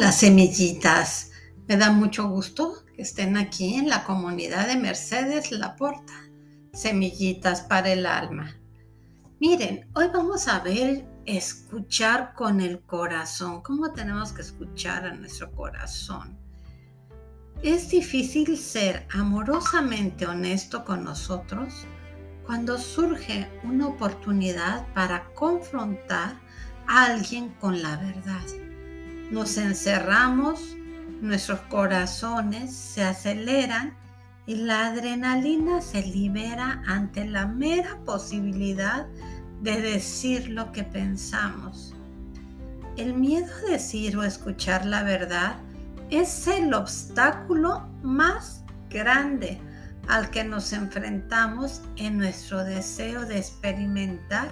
Hola semillitas, me da mucho gusto que estén aquí en la comunidad de Mercedes Laporta, Semillitas para el Alma. Miren, hoy vamos a ver escuchar con el corazón, cómo tenemos que escuchar a nuestro corazón. Es difícil ser amorosamente honesto con nosotros cuando surge una oportunidad para confrontar a alguien con la verdad nos encerramos, nuestros corazones se aceleran y la adrenalina se libera ante la mera posibilidad de decir lo que pensamos. El miedo a decir o escuchar la verdad es el obstáculo más grande al que nos enfrentamos en nuestro deseo de experimentar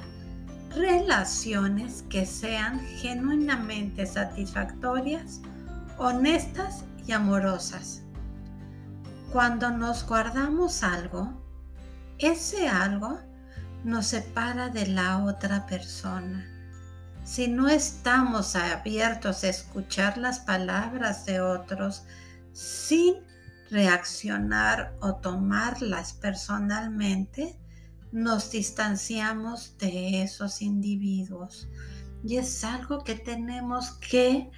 relaciones que sean genuinamente satisfactorias, honestas y amorosas. Cuando nos guardamos algo, ese algo nos separa de la otra persona. Si no estamos abiertos a escuchar las palabras de otros sin reaccionar o tomarlas personalmente, nos distanciamos de esos individuos. Y es algo que tenemos que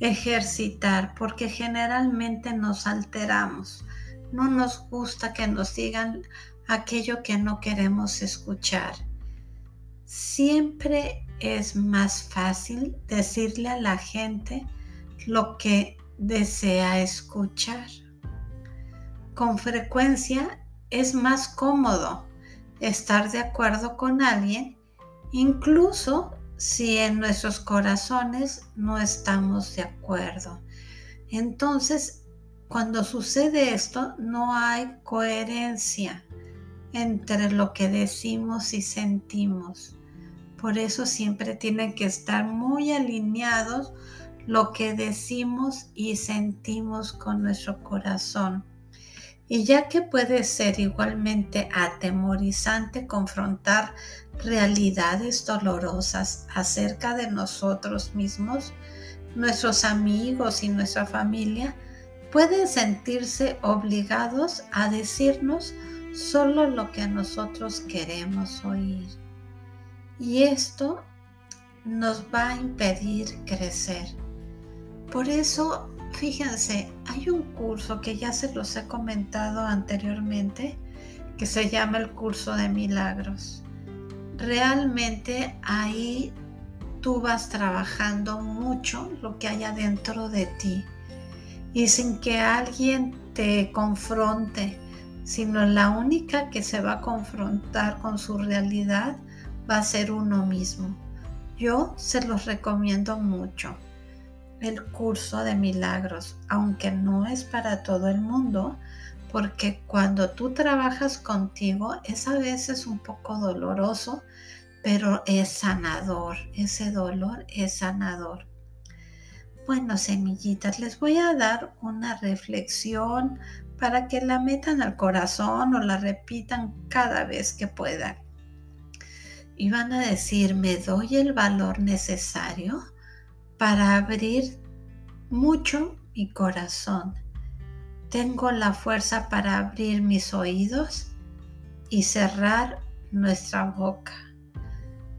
ejercitar porque generalmente nos alteramos. No nos gusta que nos digan aquello que no queremos escuchar. Siempre es más fácil decirle a la gente lo que desea escuchar. Con frecuencia es más cómodo estar de acuerdo con alguien, incluso si en nuestros corazones no estamos de acuerdo. Entonces, cuando sucede esto, no hay coherencia entre lo que decimos y sentimos. Por eso siempre tienen que estar muy alineados lo que decimos y sentimos con nuestro corazón. Y ya que puede ser igualmente atemorizante confrontar realidades dolorosas acerca de nosotros mismos, nuestros amigos y nuestra familia pueden sentirse obligados a decirnos solo lo que nosotros queremos oír. Y esto nos va a impedir crecer. Por eso Fíjense, hay un curso que ya se los he comentado anteriormente que se llama el curso de milagros. Realmente ahí tú vas trabajando mucho lo que hay adentro de ti y sin que alguien te confronte, sino la única que se va a confrontar con su realidad va a ser uno mismo. Yo se los recomiendo mucho el curso de milagros, aunque no es para todo el mundo, porque cuando tú trabajas contigo es a veces un poco doloroso, pero es sanador, ese dolor es sanador. Bueno, semillitas, les voy a dar una reflexión para que la metan al corazón o la repitan cada vez que puedan. Y van a decir, ¿me doy el valor necesario? Para abrir mucho mi corazón. Tengo la fuerza para abrir mis oídos y cerrar nuestra boca.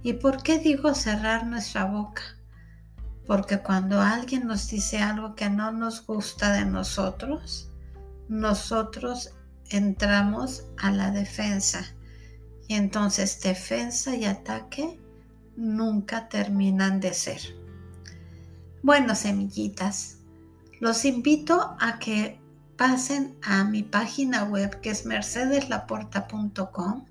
¿Y por qué digo cerrar nuestra boca? Porque cuando alguien nos dice algo que no nos gusta de nosotros, nosotros entramos a la defensa. Y entonces defensa y ataque nunca terminan de ser. Bueno, semillitas, los invito a que pasen a mi página web que es mercedeslaporta.com.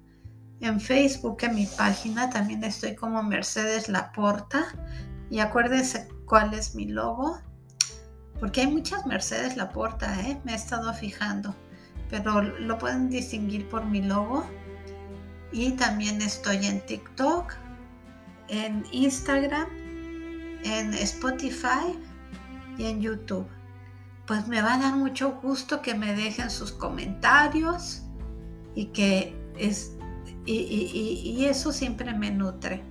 En Facebook, en mi página, también estoy como Mercedes Laporta. Y acuérdense cuál es mi logo, porque hay muchas Mercedes Laporta, ¿eh? me he estado fijando, pero lo pueden distinguir por mi logo. Y también estoy en TikTok, en Instagram en Spotify y en YouTube. Pues me va a dar mucho gusto que me dejen sus comentarios y que es y, eso siempre me nutre.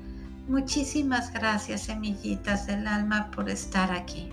Muchísimas gracias, semillitas del alma, por estar aquí.